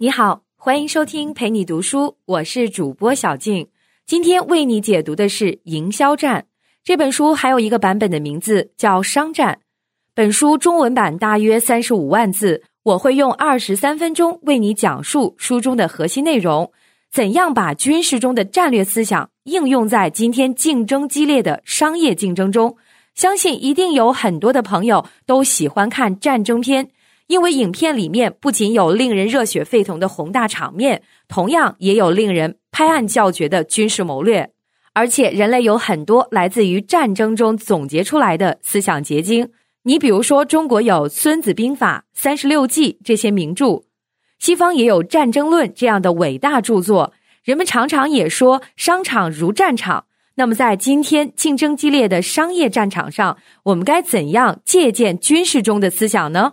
你好，欢迎收听陪你读书，我是主播小静。今天为你解读的是《营销战》这本书，还有一个版本的名字叫《商战》。本书中文版大约三十五万字，我会用二十三分钟为你讲述书中的核心内容，怎样把军事中的战略思想应用在今天竞争激烈的商业竞争中。相信一定有很多的朋友都喜欢看战争片。因为影片里面不仅有令人热血沸腾的宏大场面，同样也有令人拍案叫绝的军事谋略，而且人类有很多来自于战争中总结出来的思想结晶。你比如说，中国有《孙子兵法》《三十六计》这些名著，西方也有《战争论》这样的伟大著作。人们常常也说商场如战场。那么，在今天竞争激烈的商业战场上，我们该怎样借鉴军事中的思想呢？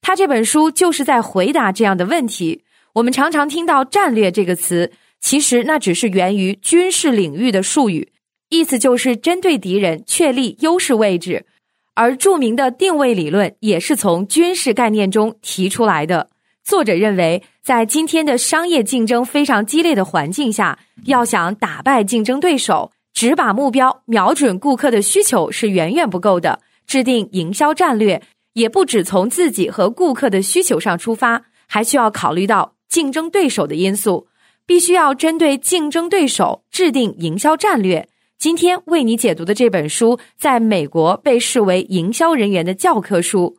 他这本书就是在回答这样的问题。我们常常听到“战略”这个词，其实那只是源于军事领域的术语，意思就是针对敌人确立优势位置。而著名的定位理论也是从军事概念中提出来的。作者认为，在今天的商业竞争非常激烈的环境下，要想打败竞争对手，只把目标瞄准顾客的需求是远远不够的。制定营销战略。也不只从自己和顾客的需求上出发，还需要考虑到竞争对手的因素，必须要针对竞争对手制定营销战略。今天为你解读的这本书，在美国被视为营销人员的教科书，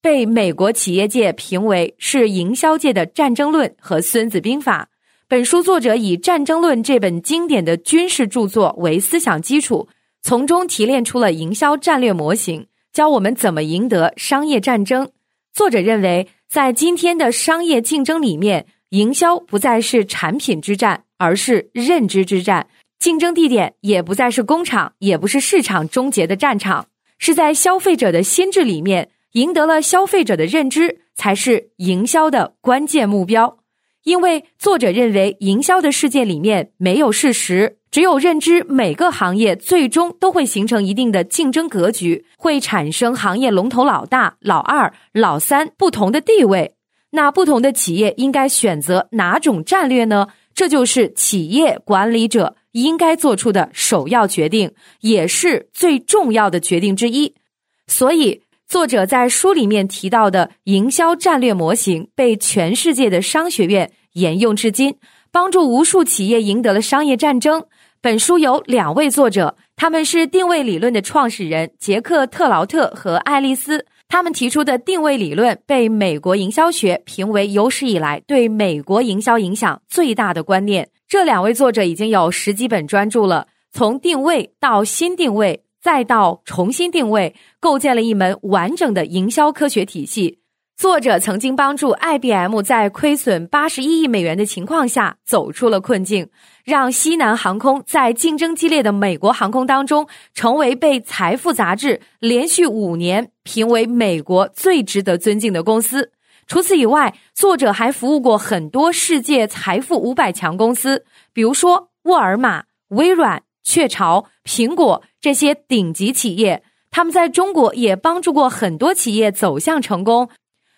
被美国企业界评为是营销界的《战争论》和《孙子兵法》。本书作者以《战争论》这本经典的军事著作为思想基础，从中提炼出了营销战略模型。教我们怎么赢得商业战争。作者认为，在今天的商业竞争里面，营销不再是产品之战，而是认知之战。竞争地点也不再是工厂，也不是市场终结的战场，是在消费者的心智里面。赢得了消费者的认知，才是营销的关键目标。因为作者认为，营销的世界里面没有事实。只有认知每个行业最终都会形成一定的竞争格局，会产生行业龙头老大、老二、老三不同的地位。那不同的企业应该选择哪种战略呢？这就是企业管理者应该做出的首要决定，也是最重要的决定之一。所以，作者在书里面提到的营销战略模型被全世界的商学院沿用至今，帮助无数企业赢得了商业战争。本书有两位作者，他们是定位理论的创始人杰克·特劳特和爱丽丝。他们提出的定位理论被美国营销学评为有史以来对美国营销影响最大的观念。这两位作者已经有十几本专著了，从定位到新定位，再到重新定位，构建了一门完整的营销科学体系。作者曾经帮助 IBM 在亏损八十一亿美元的情况下走出了困境，让西南航空在竞争激烈的美国航空当中成为被《财富》杂志连续五年评为美国最值得尊敬的公司。除此以外，作者还服务过很多世界财富五百强公司，比如说沃尔玛、微软、雀巢、苹果这些顶级企业。他们在中国也帮助过很多企业走向成功。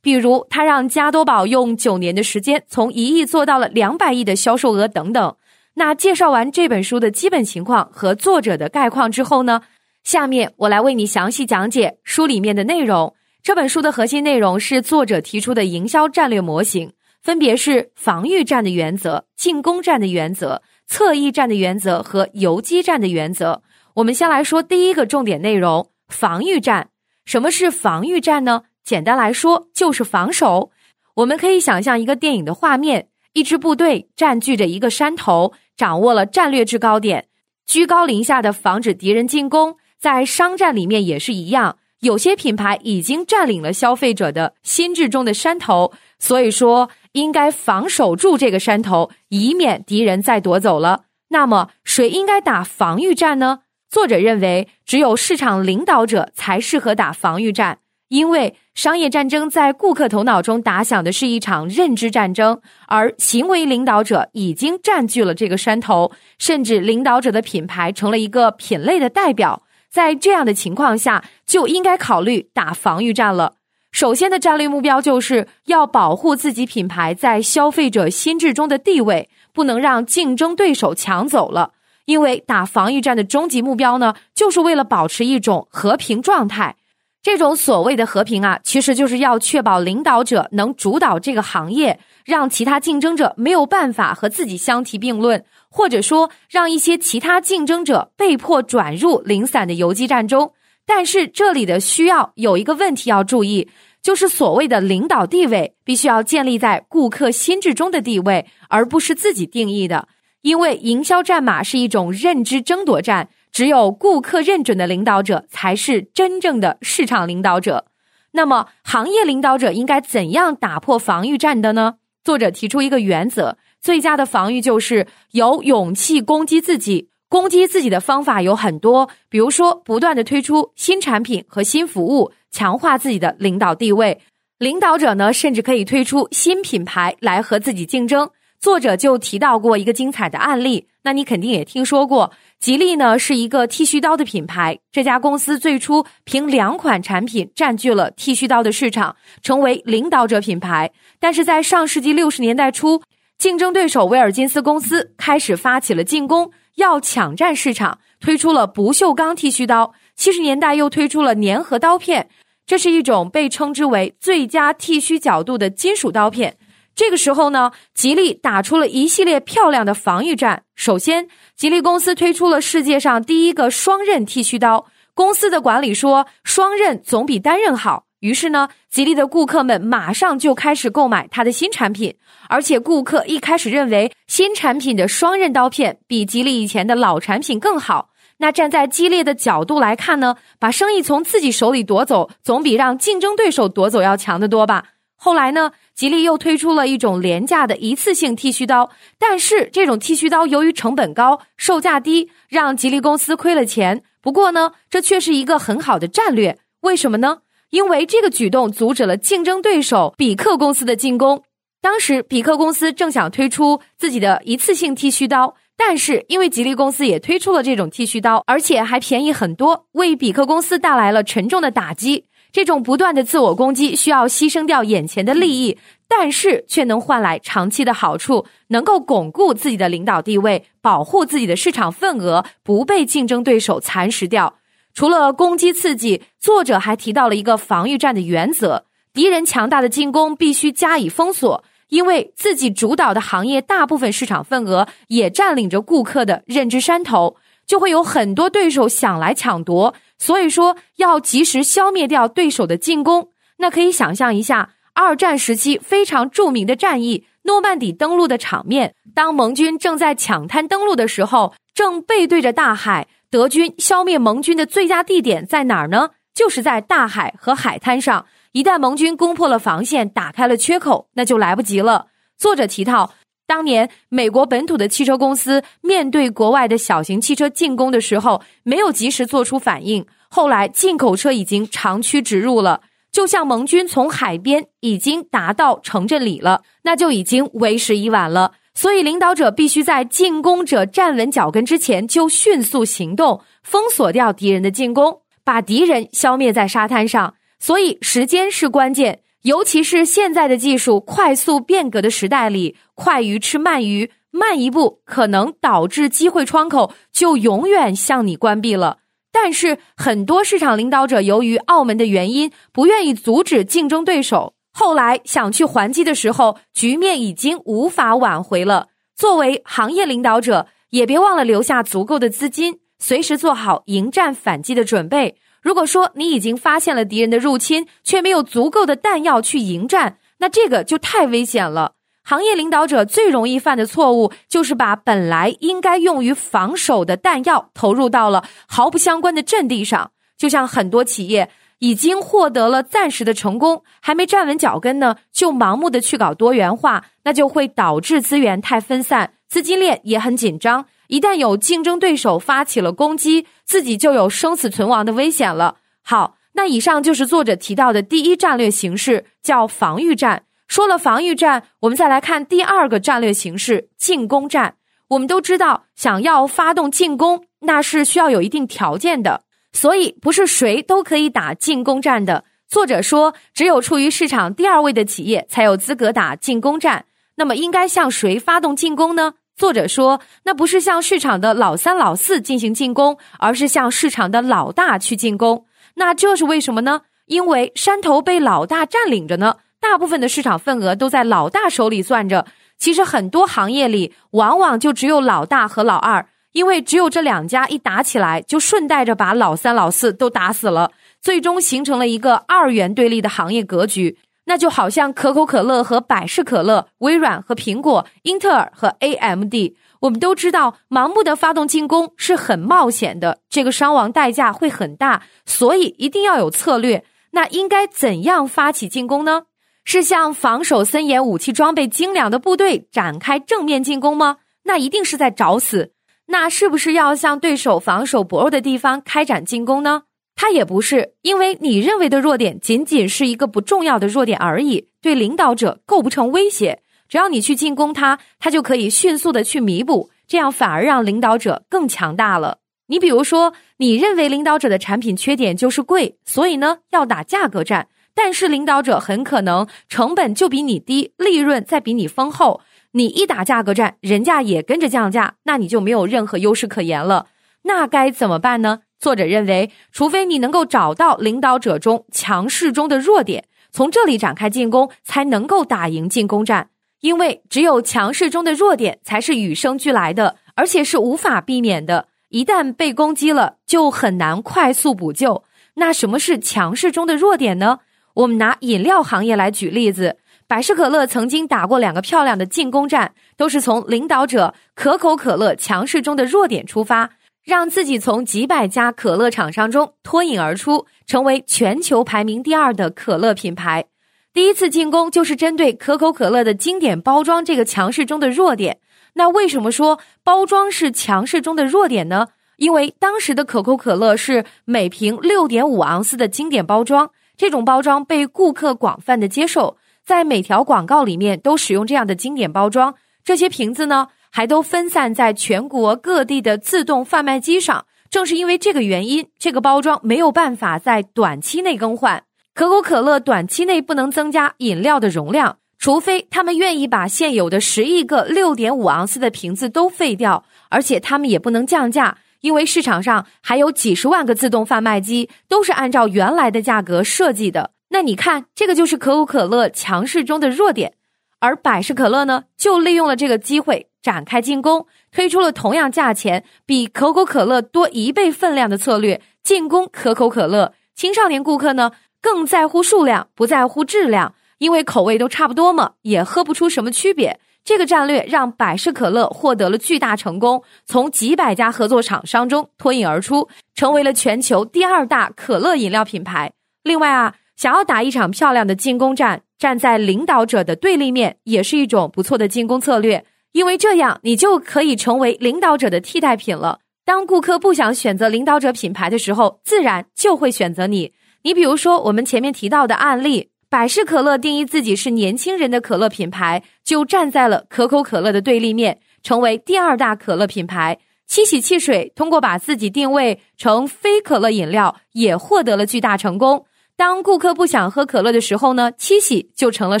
比如，他让加多宝用九年的时间从一亿做到了两百亿的销售额等等。那介绍完这本书的基本情况和作者的概况之后呢，下面我来为你详细讲解书里面的内容。这本书的核心内容是作者提出的营销战略模型，分别是防御战的原则、进攻战的原则、侧翼战的原则和游击战的原则。我们先来说第一个重点内容：防御战。什么是防御战呢？简单来说，就是防守。我们可以想象一个电影的画面：一支部队占据着一个山头，掌握了战略制高点，居高临下的防止敌人进攻。在商战里面也是一样，有些品牌已经占领了消费者的心智中的山头，所以说应该防守住这个山头，以免敌人再夺走了。那么，谁应该打防御战呢？作者认为，只有市场领导者才适合打防御战。因为商业战争在顾客头脑中打响的是一场认知战争，而行为领导者已经占据了这个山头，甚至领导者的品牌成了一个品类的代表。在这样的情况下，就应该考虑打防御战了。首先的战略目标就是要保护自己品牌在消费者心智中的地位，不能让竞争对手抢走了。因为打防御战的终极目标呢，就是为了保持一种和平状态。这种所谓的和平啊，其实就是要确保领导者能主导这个行业，让其他竞争者没有办法和自己相提并论，或者说让一些其他竞争者被迫转入零散的游击战中。但是这里的需要有一个问题要注意，就是所谓的领导地位必须要建立在顾客心智中的地位，而不是自己定义的。因为营销战马是一种认知争夺战。只有顾客认准的领导者才是真正的市场领导者。那么，行业领导者应该怎样打破防御战的呢？作者提出一个原则：最佳的防御就是有勇气攻击自己。攻击自己的方法有很多，比如说不断的推出新产品和新服务，强化自己的领导地位。领导者呢，甚至可以推出新品牌来和自己竞争。作者就提到过一个精彩的案例，那你肯定也听说过。吉利呢是一个剃须刀的品牌，这家公司最初凭两款产品占据了剃须刀的市场，成为领导者品牌。但是在上世纪六十年代初，竞争对手威尔金斯公司开始发起了进攻，要抢占市场，推出了不锈钢剃须刀。七十年代又推出了粘合刀片，这是一种被称之为最佳剃须角度的金属刀片。这个时候呢，吉利打出了一系列漂亮的防御战。首先，吉利公司推出了世界上第一个双刃剃须刀。公司的管理说，双刃总比单刃好。于是呢，吉利的顾客们马上就开始购买它的新产品。而且，顾客一开始认为新产品的双刃刀片比吉利以前的老产品更好。那站在激烈的角度来看呢，把生意从自己手里夺走，总比让竞争对手夺走要强得多吧。后来呢，吉利又推出了一种廉价的一次性剃须刀，但是这种剃须刀由于成本高、售价低，让吉利公司亏了钱。不过呢，这却是一个很好的战略。为什么呢？因为这个举动阻止了竞争对手比克公司的进攻。当时比克公司正想推出自己的一次性剃须刀，但是因为吉利公司也推出了这种剃须刀，而且还便宜很多，为比克公司带来了沉重的打击。这种不断的自我攻击需要牺牲掉眼前的利益，但是却能换来长期的好处，能够巩固自己的领导地位，保护自己的市场份额，不被竞争对手蚕食掉。除了攻击刺激，作者还提到了一个防御战的原则：敌人强大的进攻必须加以封锁，因为自己主导的行业大部分市场份额也占领着顾客的认知山头，就会有很多对手想来抢夺。所以说，要及时消灭掉对手的进攻。那可以想象一下，二战时期非常著名的战役——诺曼底登陆的场面。当盟军正在抢滩登陆的时候，正背对着大海，德军消灭盟军的最佳地点在哪儿呢？就是在大海和海滩上。一旦盟军攻破了防线，打开了缺口，那就来不及了。作者提到。当年美国本土的汽车公司面对国外的小型汽车进攻的时候，没有及时做出反应。后来进口车已经长驱直入了，就像盟军从海边已经达到城镇里了，那就已经为时已晚了。所以，领导者必须在进攻者站稳脚跟之前就迅速行动，封锁掉敌人的进攻，把敌人消灭在沙滩上。所以，时间是关键。尤其是现在的技术快速变革的时代里，快鱼吃慢鱼，慢一步可能导致机会窗口就永远向你关闭了。但是很多市场领导者由于澳门的原因，不愿意阻止竞争对手，后来想去还击的时候，局面已经无法挽回了。作为行业领导者，也别忘了留下足够的资金，随时做好迎战反击的准备。如果说你已经发现了敌人的入侵，却没有足够的弹药去迎战，那这个就太危险了。行业领导者最容易犯的错误，就是把本来应该用于防守的弹药投入到了毫不相关的阵地上。就像很多企业已经获得了暂时的成功，还没站稳脚跟呢，就盲目的去搞多元化，那就会导致资源太分散，资金链也很紧张。一旦有竞争对手发起了攻击，自己就有生死存亡的危险了。好，那以上就是作者提到的第一战略形式，叫防御战。说了防御战，我们再来看第二个战略形式——进攻战。我们都知道，想要发动进攻，那是需要有一定条件的，所以不是谁都可以打进攻战的。作者说，只有处于市场第二位的企业才有资格打进攻战。那么，应该向谁发动进攻呢？作者说，那不是向市场的老三、老四进行进攻，而是向市场的老大去进攻。那这是为什么呢？因为山头被老大占领着呢，大部分的市场份额都在老大手里攥着。其实很多行业里，往往就只有老大和老二，因为只有这两家一打起来，就顺带着把老三、老四都打死了，最终形成了一个二元对立的行业格局。那就好像可口可乐和百事可乐、微软和苹果、英特尔和 AMD。我们都知道，盲目的发动进攻是很冒险的，这个伤亡代价会很大，所以一定要有策略。那应该怎样发起进攻呢？是向防守森严、武器装备精良的部队展开正面进攻吗？那一定是在找死。那是不是要向对手防守薄弱的地方开展进攻呢？他也不是，因为你认为的弱点仅仅是一个不重要的弱点而已，对领导者构不成威胁。只要你去进攻他，他就可以迅速的去弥补，这样反而让领导者更强大了。你比如说，你认为领导者的产品缺点就是贵，所以呢要打价格战。但是领导者很可能成本就比你低，利润再比你丰厚。你一打价格战，人家也跟着降价，那你就没有任何优势可言了。那该怎么办呢？作者认为，除非你能够找到领导者中强势中的弱点，从这里展开进攻，才能够打赢进攻战。因为只有强势中的弱点才是与生俱来的，而且是无法避免的。一旦被攻击了，就很难快速补救。那什么是强势中的弱点呢？我们拿饮料行业来举例子，百事可乐曾经打过两个漂亮的进攻战，都是从领导者可口可乐强势中的弱点出发，让自己从几百家可乐厂商中脱颖而出，成为全球排名第二的可乐品牌。第一次进攻就是针对可口可乐的经典包装这个强势中的弱点。那为什么说包装是强势中的弱点呢？因为当时的可口可乐是每瓶六点五盎司的经典包装。这种包装被顾客广泛的接受，在每条广告里面都使用这样的经典包装。这些瓶子呢，还都分散在全国各地的自动贩卖机上。正是因为这个原因，这个包装没有办法在短期内更换。可口可乐短期内不能增加饮料的容量，除非他们愿意把现有的十亿个六点五盎司的瓶子都废掉，而且他们也不能降价。因为市场上还有几十万个自动贩卖机，都是按照原来的价格设计的。那你看，这个就是可口可乐强势中的弱点，而百事可乐呢，就利用了这个机会展开进攻，推出了同样价钱比可口可乐多一倍分量的策略进攻可口可乐。青少年顾客呢，更在乎数量，不在乎质量，因为口味都差不多嘛，也喝不出什么区别。这个战略让百事可乐获得了巨大成功，从几百家合作厂商中脱颖而出，成为了全球第二大可乐饮料品牌。另外啊，想要打一场漂亮的进攻战，站在领导者的对立面也是一种不错的进攻策略，因为这样你就可以成为领导者的替代品了。当顾客不想选择领导者品牌的时候，自然就会选择你。你比如说我们前面提到的案例。百事可乐定义自己是年轻人的可乐品牌，就站在了可口可乐的对立面，成为第二大可乐品牌。七喜汽水通过把自己定位成非可乐饮料，也获得了巨大成功。当顾客不想喝可乐的时候呢，七喜就成了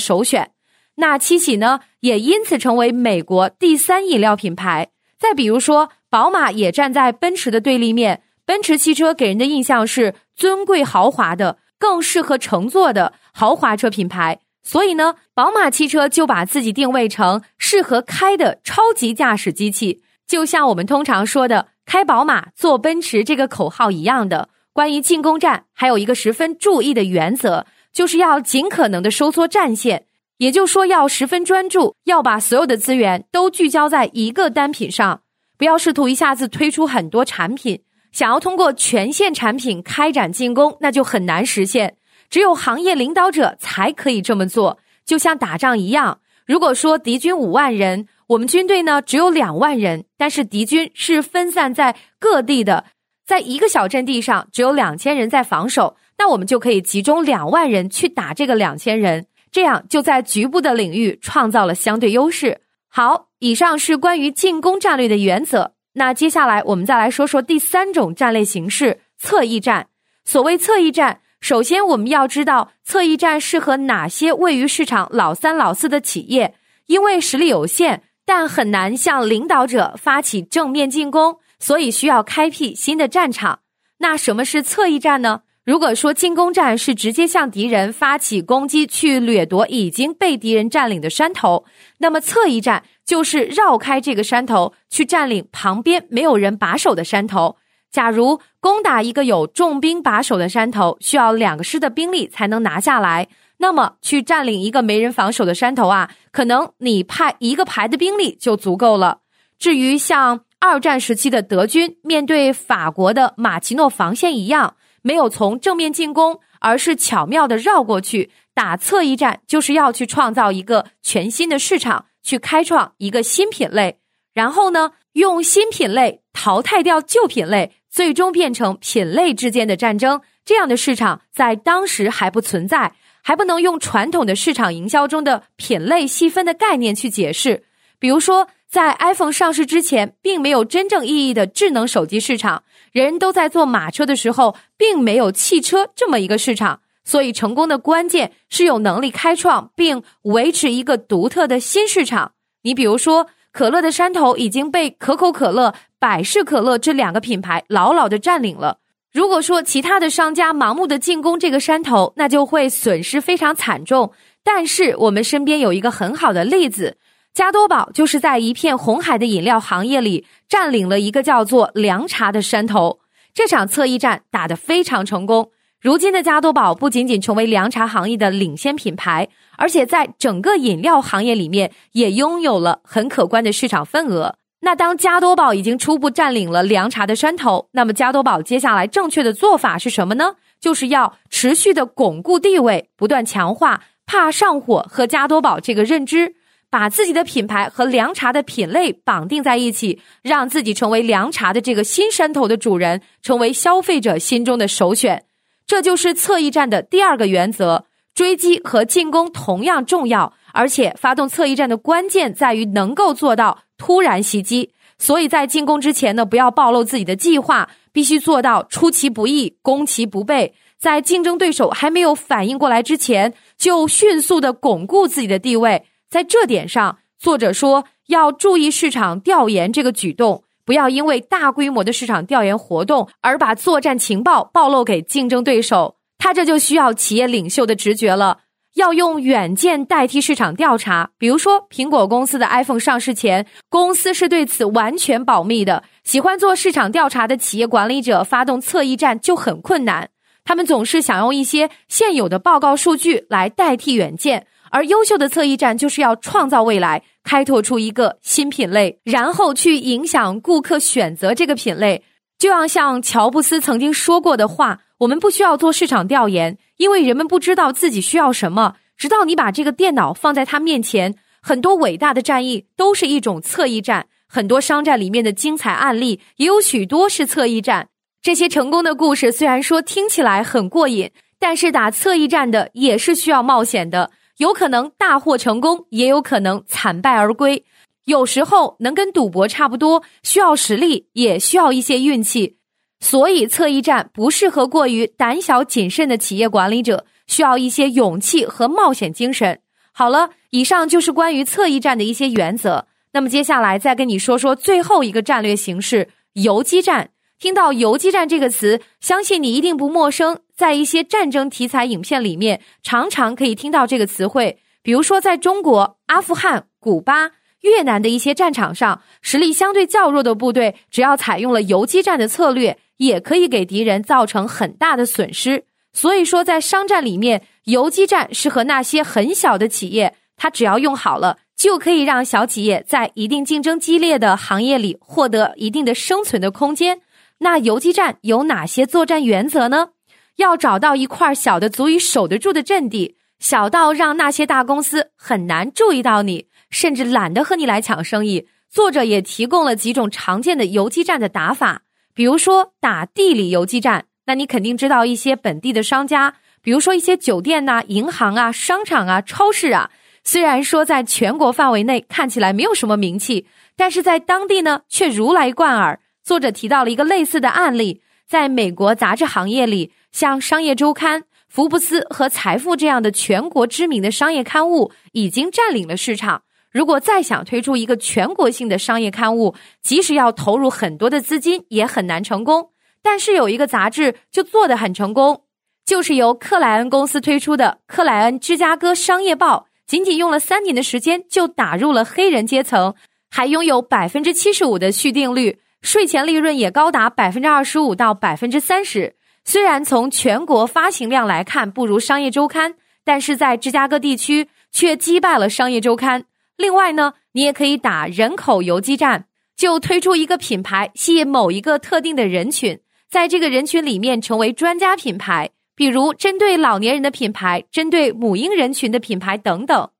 首选。那七喜呢，也因此成为美国第三饮料品牌。再比如说，宝马也站在奔驰的对立面，奔驰汽车给人的印象是尊贵豪华的。更适合乘坐的豪华车品牌，所以呢，宝马汽车就把自己定位成适合开的超级驾驶机器，就像我们通常说的“开宝马坐奔驰”这个口号一样的。关于进攻战，还有一个十分注意的原则，就是要尽可能的收缩战线，也就是说要十分专注，要把所有的资源都聚焦在一个单品上，不要试图一下子推出很多产品。想要通过全线产品开展进攻，那就很难实现。只有行业领导者才可以这么做，就像打仗一样。如果说敌军五万人，我们军队呢只有两万人，但是敌军是分散在各地的，在一个小阵地上只有两千人在防守，那我们就可以集中两万人去打这个两千人，这样就在局部的领域创造了相对优势。好，以上是关于进攻战略的原则。那接下来我们再来说说第三种战略形式——侧翼战。所谓侧翼战，首先，我们要知道侧翼战适合哪些位于市场老三老四的企业，因为实力有限，但很难向领导者发起正面进攻，所以需要开辟新的战场。那什么是侧翼战呢？如果说进攻战是直接向敌人发起攻击，去掠夺已经被敌人占领的山头，那么侧翼战就是绕开这个山头，去占领旁边没有人把守的山头。假如攻打一个有重兵把守的山头，需要两个师的兵力才能拿下来，那么去占领一个没人防守的山头啊，可能你派一个排的兵力就足够了。至于像二战时期的德军面对法国的马奇诺防线一样。没有从正面进攻，而是巧妙的绕过去打侧翼战，就是要去创造一个全新的市场，去开创一个新品类，然后呢，用新品类淘汰掉旧品类，最终变成品类之间的战争。这样的市场在当时还不存在，还不能用传统的市场营销中的品类细分的概念去解释。比如说，在 iPhone 上市之前，并没有真正意义的智能手机市场。人都在坐马车的时候，并没有汽车这么一个市场，所以成功的关键是有能力开创并维持一个独特的新市场。你比如说，可乐的山头已经被可口可乐、百事可乐这两个品牌牢牢的占领了。如果说其他的商家盲目的进攻这个山头，那就会损失非常惨重。但是我们身边有一个很好的例子。加多宝就是在一片红海的饮料行业里占领了一个叫做凉茶的山头，这场侧翼战打得非常成功。如今的加多宝不仅仅成为凉茶行业的领先品牌，而且在整个饮料行业里面也拥有了很可观的市场份额。那当加多宝已经初步占领了凉茶的山头，那么加多宝接下来正确的做法是什么呢？就是要持续的巩固地位，不断强化怕上火和加多宝这个认知。把自己的品牌和凉茶的品类绑定在一起，让自己成为凉茶的这个新山头的主人，成为消费者心中的首选。这就是侧翼战的第二个原则：追击和进攻同样重要，而且发动侧翼战的关键在于能够做到突然袭击。所以在进攻之前呢，不要暴露自己的计划，必须做到出其不意、攻其不备，在竞争对手还没有反应过来之前，就迅速的巩固自己的地位。在这点上，作者说要注意市场调研这个举动，不要因为大规模的市场调研活动而把作战情报暴露给竞争对手。他这就需要企业领袖的直觉了，要用远见代替市场调查。比如说，苹果公司的 iPhone 上市前，公司是对此完全保密的。喜欢做市场调查的企业管理者发动侧翼战就很困难，他们总是想用一些现有的报告数据来代替远见。而优秀的侧翼战就是要创造未来，开拓出一个新品类，然后去影响顾客选择这个品类。就要像乔布斯曾经说过的话：“我们不需要做市场调研，因为人们不知道自己需要什么。直到你把这个电脑放在他面前。”很多伟大的战役都是一种侧翼战，很多商战里面的精彩案例也有许多是侧翼战。这些成功的故事虽然说听起来很过瘾，但是打侧翼战的也是需要冒险的。有可能大获成功，也有可能惨败而归。有时候能跟赌博差不多，需要实力，也需要一些运气。所以侧翼战不适合过于胆小谨慎的企业管理者，需要一些勇气和冒险精神。好了，以上就是关于侧翼战的一些原则。那么接下来再跟你说说最后一个战略形式——游击战。听到游击战这个词，相信你一定不陌生。在一些战争题材影片里面，常常可以听到这个词汇。比如说，在中国、阿富汗、古巴、越南的一些战场上，实力相对较弱的部队，只要采用了游击战的策略，也可以给敌人造成很大的损失。所以说，在商战里面，游击战是和那些很小的企业，它只要用好了，就可以让小企业在一定竞争激烈的行业里获得一定的生存的空间。那游击战有哪些作战原则呢？要找到一块小的足以守得住的阵地，小到让那些大公司很难注意到你，甚至懒得和你来抢生意。作者也提供了几种常见的游击战的打法，比如说打地理游击战。那你肯定知道一些本地的商家，比如说一些酒店呐、银行啊、商场啊、超市啊，虽然说在全国范围内看起来没有什么名气，但是在当地呢却如来贯耳。作者提到了一个类似的案例，在美国杂志行业里，像《商业周刊》福布斯和财富这样的全国知名的商业刊物已经占领了市场。如果再想推出一个全国性的商业刊物，即使要投入很多的资金，也很难成功。但是有一个杂志就做得很成功，就是由克莱恩公司推出的《克莱恩芝加哥商业报》，仅仅用了三年的时间就打入了黑人阶层，还拥有百分之七十五的续订率，税前利润也高达百分之二十五到百分之三十。虽然从全国发行量来看不如商业周刊，但是在芝加哥地区却击败了商业周刊。另外呢，你也可以打人口游击战，就推出一个品牌，吸引某一个特定的人群。在这个人群里面成为专家品牌，比如针对老年人的品牌，针对母婴人群的品牌等等。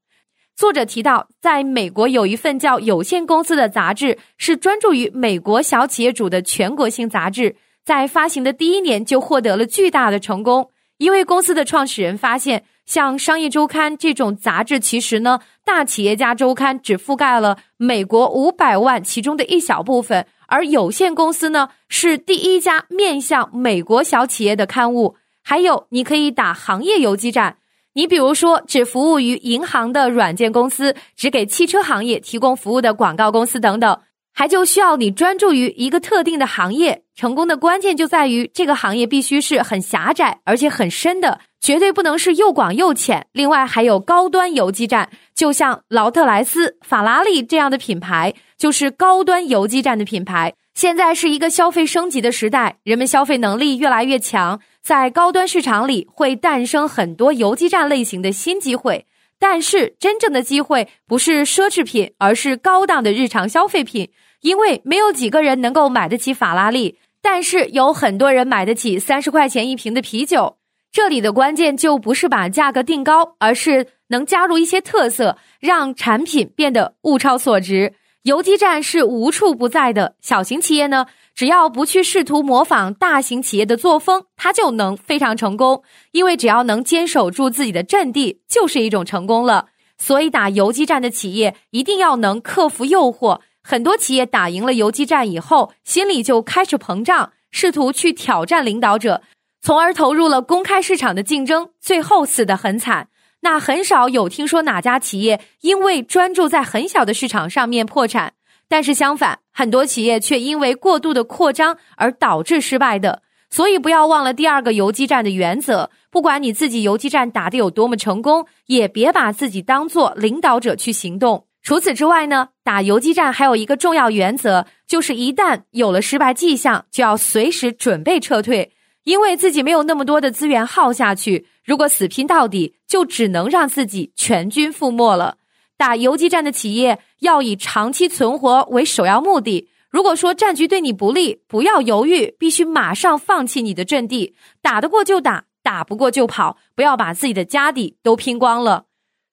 作者提到，在美国有一份叫有限公司的杂志，是专注于美国小企业主的全国性杂志，在发行的第一年就获得了巨大的成功。因为公司的创始人发现，像《商业周刊》这种杂志，其实呢，大企业家周刊只覆盖了美国五百万其中的一小部分。而有限公司呢，是第一家面向美国小企业的刊物。还有，你可以打行业游击战。你比如说，只服务于银行的软件公司，只给汽车行业提供服务的广告公司等等，还就需要你专注于一个特定的行业。成功的关键就在于这个行业必须是很狭窄而且很深的，绝对不能是又广又浅。另外，还有高端游击战，就像劳特莱斯、法拉利这样的品牌。就是高端游击战的品牌。现在是一个消费升级的时代，人们消费能力越来越强，在高端市场里会诞生很多游击战类型的新机会。但是，真正的机会不是奢侈品，而是高档的日常消费品。因为没有几个人能够买得起法拉利，但是有很多人买得起三十块钱一瓶的啤酒。这里的关键就不是把价格定高，而是能加入一些特色，让产品变得物超所值。游击战是无处不在的。小型企业呢，只要不去试图模仿大型企业的作风，它就能非常成功。因为只要能坚守住自己的阵地，就是一种成功了。所以打游击战的企业一定要能克服诱惑。很多企业打赢了游击战以后，心里就开始膨胀，试图去挑战领导者，从而投入了公开市场的竞争，最后死得很惨。那很少有听说哪家企业因为专注在很小的市场上面破产，但是相反，很多企业却因为过度的扩张而导致失败的。所以不要忘了第二个游击战的原则：不管你自己游击战打得有多么成功，也别把自己当做领导者去行动。除此之外呢，打游击战还有一个重要原则，就是一旦有了失败迹象，就要随时准备撤退。因为自己没有那么多的资源耗下去，如果死拼到底，就只能让自己全军覆没了。打游击战的企业要以长期存活为首要目的。如果说战局对你不利，不要犹豫，必须马上放弃你的阵地，打得过就打，打不过就跑，不要把自己的家底都拼光了。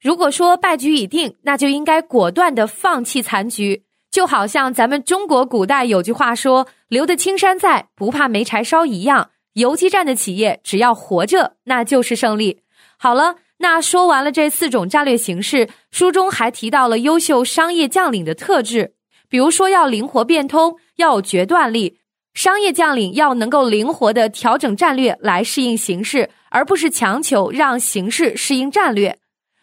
如果说败局已定，那就应该果断的放弃残局。就好像咱们中国古代有句话说：“留得青山在，不怕没柴烧”一样。游击战的企业只要活着，那就是胜利。好了，那说完了这四种战略形式，书中还提到了优秀商业将领的特质，比如说要灵活变通，要有决断力。商业将领要能够灵活的调整战略来适应形势，而不是强求让形势适应战略。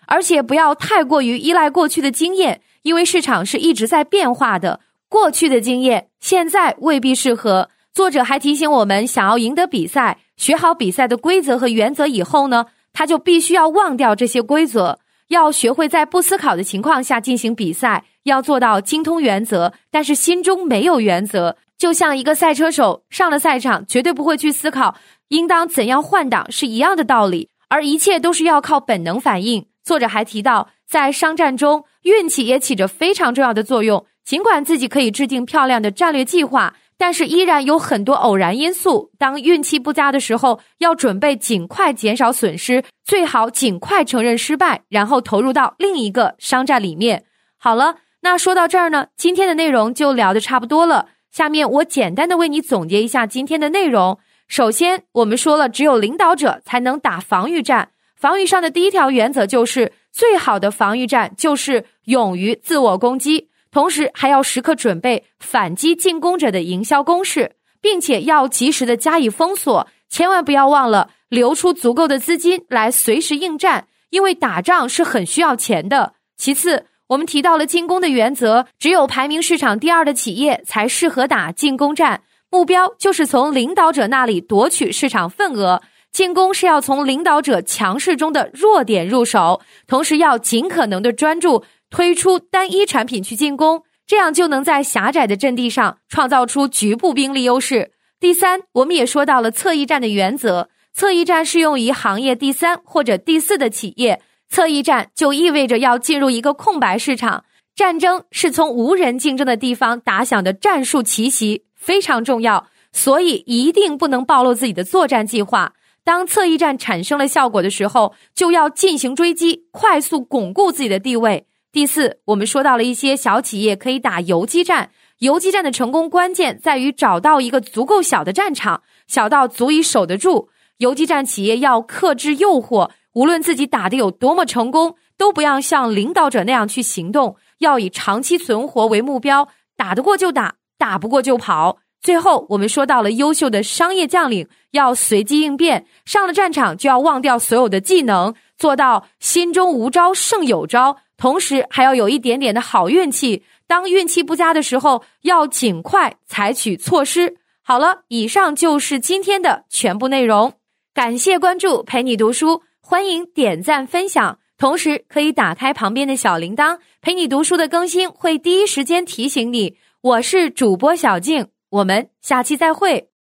而且不要太过于依赖过去的经验，因为市场是一直在变化的，过去的经验现在未必适合。作者还提醒我们，想要赢得比赛，学好比赛的规则和原则以后呢，他就必须要忘掉这些规则，要学会在不思考的情况下进行比赛，要做到精通原则，但是心中没有原则。就像一个赛车手上了赛场，绝对不会去思考应当怎样换挡是一样的道理，而一切都是要靠本能反应。作者还提到，在商战中，运气也起着非常重要的作用。尽管自己可以制定漂亮的战略计划。但是依然有很多偶然因素。当运气不佳的时候，要准备尽快减少损失，最好尽快承认失败，然后投入到另一个商战里面。好了，那说到这儿呢，今天的内容就聊得差不多了。下面我简单的为你总结一下今天的内容。首先，我们说了，只有领导者才能打防御战。防御上的第一条原则就是，最好的防御战就是勇于自我攻击。同时还要时刻准备反击进攻者的营销攻势，并且要及时的加以封锁，千万不要忘了留出足够的资金来随时应战，因为打仗是很需要钱的。其次，我们提到了进攻的原则，只有排名市场第二的企业才适合打进攻战，目标就是从领导者那里夺取市场份额。进攻是要从领导者强势中的弱点入手，同时要尽可能的专注推出单一产品去进攻，这样就能在狭窄的阵地上创造出局部兵力优势。第三，我们也说到了侧翼战的原则，侧翼战适用于行业第三或者第四的企业。侧翼战就意味着要进入一个空白市场，战争是从无人竞争的地方打响的战术奇袭，非常重要，所以一定不能暴露自己的作战计划。当侧翼战产生了效果的时候，就要进行追击，快速巩固自己的地位。第四，我们说到了一些小企业可以打游击战，游击战的成功关键在于找到一个足够小的战场，小到足以守得住。游击战企业要克制诱惑。无论自己打得有多么成功，都不要像领导者那样去行动，要以长期存活为目标，打得过就打，打不过就跑。最后，我们说到了优秀的商业将领要随机应变，上了战场就要忘掉所有的技能，做到心中无招胜有招，同时还要有一点点的好运气。当运气不佳的时候，要尽快采取措施。好了，以上就是今天的全部内容，感谢关注，陪你读书。欢迎点赞分享，同时可以打开旁边的小铃铛，陪你读书的更新会第一时间提醒你。我是主播小静，我们下期再会。